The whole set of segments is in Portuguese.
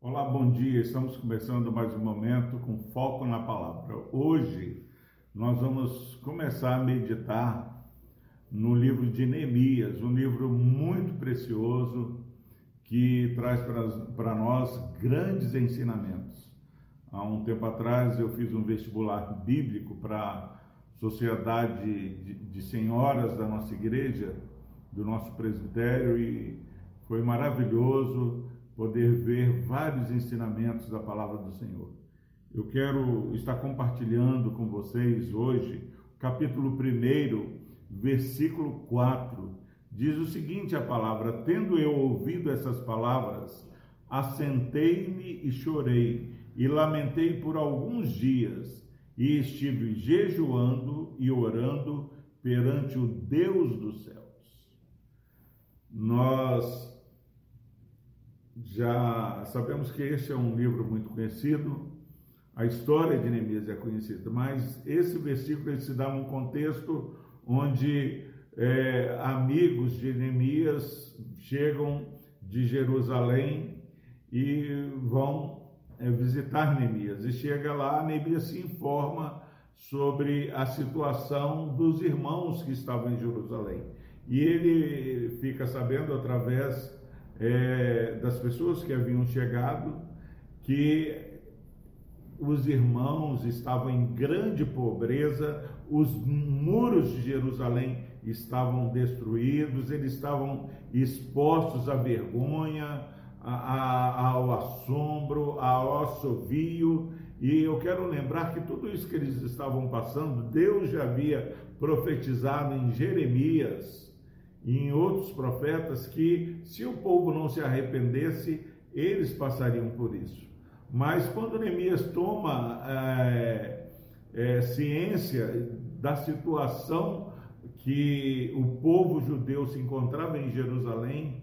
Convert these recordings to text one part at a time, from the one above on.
Olá, bom dia. Estamos começando mais um momento com foco na palavra. Hoje nós vamos começar a meditar no livro de Neemias, um livro muito precioso que traz para nós grandes ensinamentos. Há um tempo atrás eu fiz um vestibular bíblico para sociedade de, de senhoras da nossa igreja, do nosso presbitério, e foi maravilhoso poder ver vários ensinamentos da palavra do Senhor. Eu quero estar compartilhando com vocês hoje, capítulo 1, versículo 4. Diz o seguinte: a palavra, tendo eu ouvido essas palavras, assentei-me e chorei, e lamentei por alguns dias e estive jejuando e orando perante o Deus dos céus. Nós já sabemos que esse é um livro muito conhecido, a história de Neemias é conhecida, mas esse versículo se dá num contexto onde é, amigos de Neemias chegam de Jerusalém e vão é, visitar Neemias. E chega lá, Neemias se informa sobre a situação dos irmãos que estavam em Jerusalém. E ele fica sabendo através é, das pessoas que haviam chegado que os irmãos estavam em grande pobreza, os muros de Jerusalém estavam destruídos, eles estavam expostos à vergonha, ao assombro, ao assovio, e eu quero lembrar que tudo isso que eles estavam passando, Deus já havia profetizado em Jeremias e em outros profetas que se o povo não se arrependesse, eles passariam por isso. Mas quando Neemias toma é, é, ciência da situação que o povo judeu se encontrava em Jerusalém,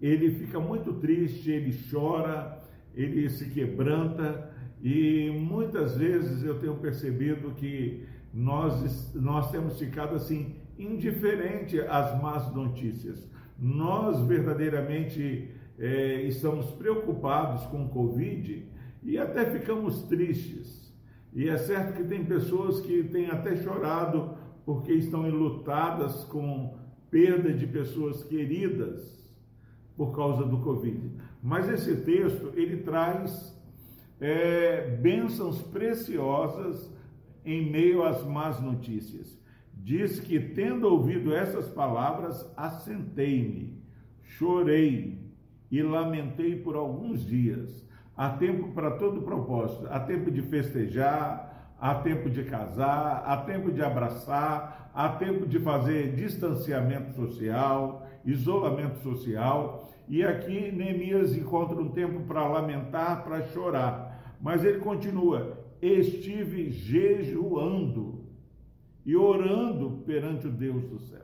ele fica muito triste, ele chora, ele se quebranta e muitas vezes eu tenho percebido que nós, nós temos ficado assim indiferente às más notícias. Nós verdadeiramente é, estamos preocupados com o Covid e até ficamos tristes. E é certo que tem pessoas que têm até chorado porque estão enlutadas com perda de pessoas queridas por causa do Covid. Mas esse texto ele traz é, bênçãos preciosas em meio às más notícias. Diz que, tendo ouvido essas palavras, assentei-me, chorei e lamentei por alguns dias. Há tempo para todo propósito, há tempo de festejar, há tempo de casar, há tempo de abraçar, há tempo de fazer distanciamento social, isolamento social. E aqui Neemias encontra um tempo para lamentar, para chorar. Mas ele continua: estive jejuando e orando perante o Deus do céu.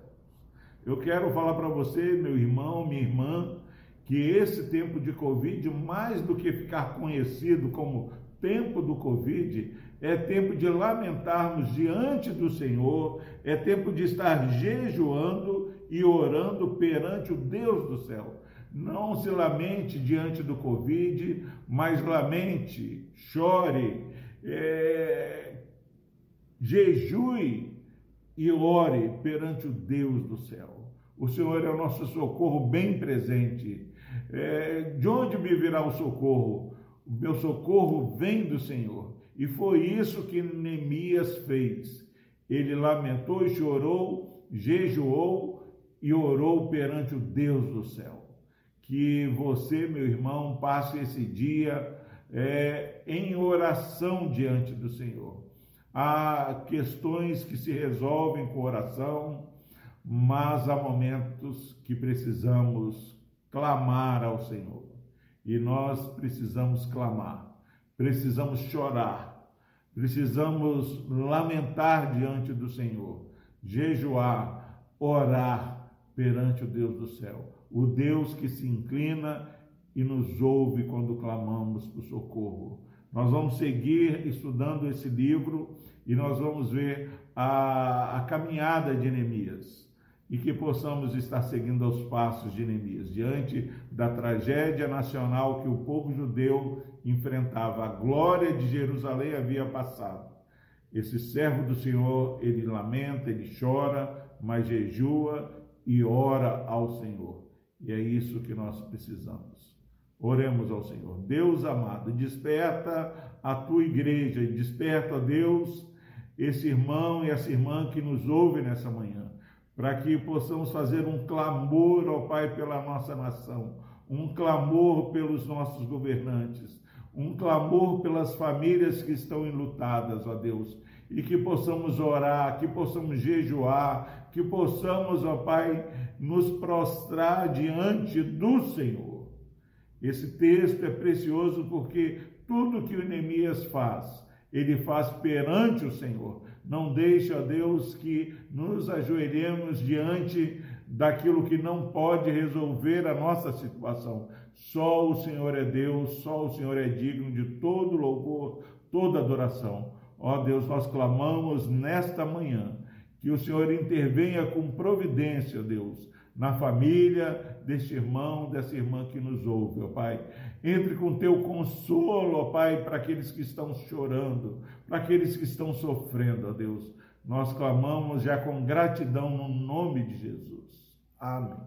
Eu quero falar para você, meu irmão, minha irmã, que esse tempo de Covid, mais do que ficar conhecido como tempo do Covid, é tempo de lamentarmos diante do Senhor, é tempo de estar jejuando e orando perante o Deus do céu. Não se lamente diante do Covid, mas lamente, chore, é, jejue e ore perante o Deus do céu. O Senhor é o nosso socorro bem presente. É, de onde me virá o socorro? O meu socorro vem do Senhor. E foi isso que Neemias fez. Ele lamentou e chorou, jejuou e orou perante o Deus do céu. Que você, meu irmão, passe esse dia é, em oração diante do Senhor. Há questões que se resolvem com oração, mas há momentos que precisamos clamar ao Senhor. E nós precisamos clamar, precisamos chorar, precisamos lamentar diante do Senhor, jejuar, orar, perante o Deus do céu, o Deus que se inclina e nos ouve quando clamamos por socorro. Nós vamos seguir estudando esse livro e nós vamos ver a, a caminhada de Neemias. e que possamos estar seguindo aos passos de Neemias, diante da tragédia nacional que o povo judeu enfrentava. A glória de Jerusalém havia passado. Esse servo do Senhor, ele lamenta, ele chora, mas jejua e ora ao Senhor. E é isso que nós precisamos. Oremos ao Senhor. Deus amado, desperta a tua igreja, desperta, Deus, esse irmão e essa irmã que nos ouve nessa manhã, para que possamos fazer um clamor ao Pai pela nossa nação, um clamor pelos nossos governantes, um clamor pelas famílias que estão enlutadas, ó Deus, e que possamos orar, que possamos jejuar, que possamos, ó Pai, nos prostrar diante do Senhor. Esse texto é precioso porque tudo que o Neemias faz, ele faz perante o Senhor. Não deixe, ó Deus, que nos ajoelhemos diante daquilo que não pode resolver a nossa situação. Só o Senhor é Deus, só o Senhor é digno de todo louvor, toda adoração. Ó Deus, nós clamamos nesta manhã que o Senhor intervenha com providência, Deus, na família deste irmão, dessa irmã que nos ouve, ó Pai. Entre com teu consolo, ó Pai, para aqueles que estão chorando, para aqueles que estão sofrendo, ó Deus. Nós clamamos já com gratidão no nome de Jesus. Amém.